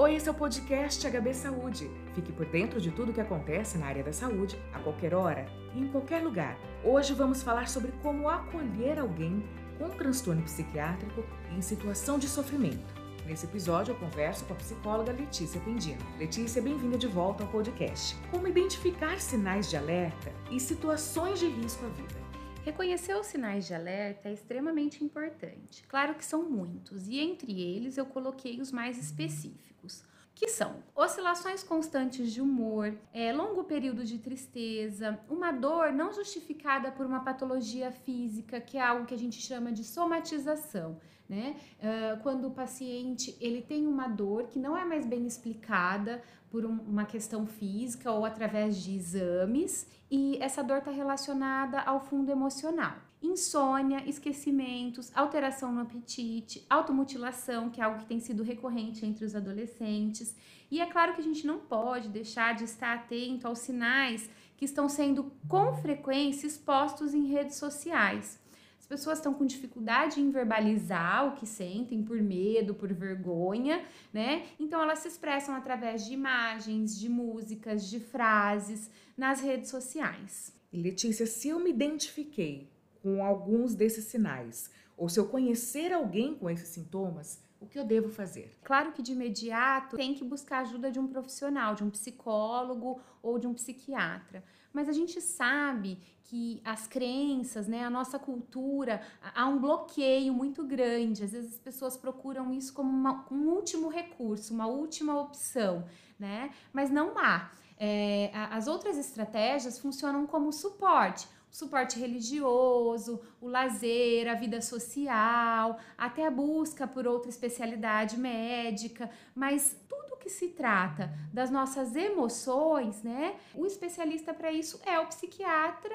Oi, esse é o podcast HB Saúde. Fique por dentro de tudo o que acontece na área da saúde, a qualquer hora e em qualquer lugar. Hoje vamos falar sobre como acolher alguém com transtorno psiquiátrico em situação de sofrimento. Nesse episódio, eu converso com a psicóloga Letícia Pendino. Letícia, bem-vinda de volta ao podcast. Como identificar sinais de alerta e situações de risco à vida? Reconhecer os sinais de alerta é extremamente importante. Claro que são muitos, e entre eles eu coloquei os mais específicos que são oscilações constantes de humor, é, longo período de tristeza, uma dor não justificada por uma patologia física, que é algo que a gente chama de somatização, né? Uh, quando o paciente ele tem uma dor que não é mais bem explicada por um, uma questão física ou através de exames e essa dor está relacionada ao fundo emocional insônia, esquecimentos, alteração no apetite, automutilação, que é algo que tem sido recorrente entre os adolescentes. E é claro que a gente não pode deixar de estar atento aos sinais que estão sendo com frequência expostos em redes sociais. As pessoas estão com dificuldade em verbalizar o que sentem por medo, por vergonha, né? Então elas se expressam através de imagens, de músicas, de frases nas redes sociais. Letícia, se eu me identifiquei com alguns desses sinais, ou se eu conhecer alguém com esses sintomas, o que eu devo fazer? Claro que de imediato tem que buscar ajuda de um profissional, de um psicólogo ou de um psiquiatra. Mas a gente sabe que as crenças, né, a nossa cultura, há um bloqueio muito grande. Às vezes as pessoas procuram isso como uma, um último recurso, uma última opção, né? Mas não há. É, as outras estratégias funcionam como suporte suporte religioso, o lazer, a vida social, até a busca por outra especialidade médica, mas tudo que se trata das nossas emoções, né? O especialista para isso é o psiquiatra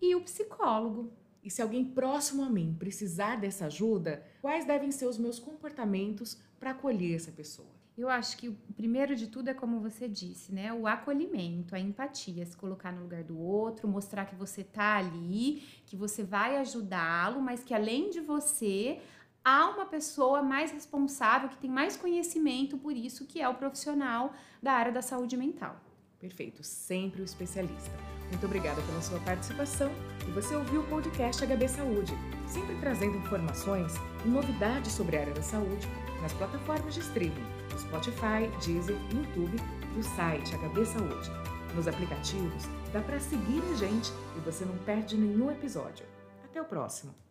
e o psicólogo. E se alguém próximo a mim precisar dessa ajuda, quais devem ser os meus comportamentos para acolher essa pessoa? Eu acho que o primeiro de tudo é como você disse, né? O acolhimento, a empatia, se colocar no lugar do outro, mostrar que você tá ali, que você vai ajudá-lo, mas que além de você, há uma pessoa mais responsável, que tem mais conhecimento por isso, que é o profissional da área da saúde mental. Perfeito, sempre o especialista. Muito obrigada pela sua participação e você ouviu o podcast HB Saúde, sempre trazendo informações e novidades sobre a área da saúde nas plataformas de streaming, Spotify, Deezer, YouTube e o site HB Saúde. Nos aplicativos, dá para seguir a gente e você não perde nenhum episódio. Até o próximo!